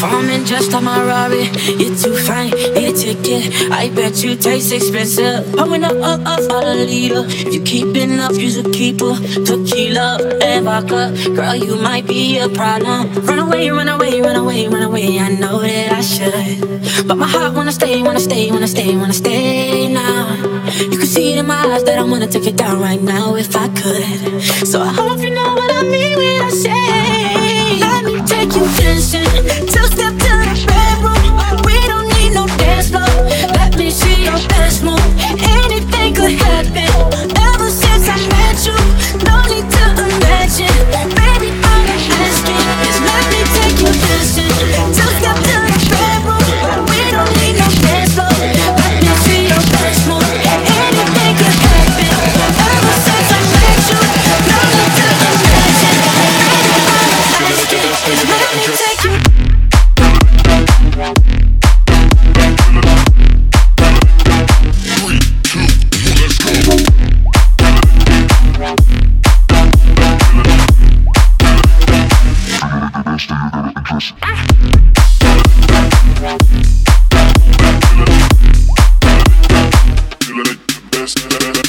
flashed on my Rari. You're too fine, need a ticket. I bet you taste expensive. Pouring up, up, up, all a liter. If you keeping up, you's a keeper. Tequila and vodka. Girl, you might be a problem. Run away, run away, run away, run away. I know that I should. But my heart wanna stay, wanna stay, wanna stay, wanna stay now. You can see it in my eyes that I wanna take it down right now if I could. So I hope you know what I mean Two step best.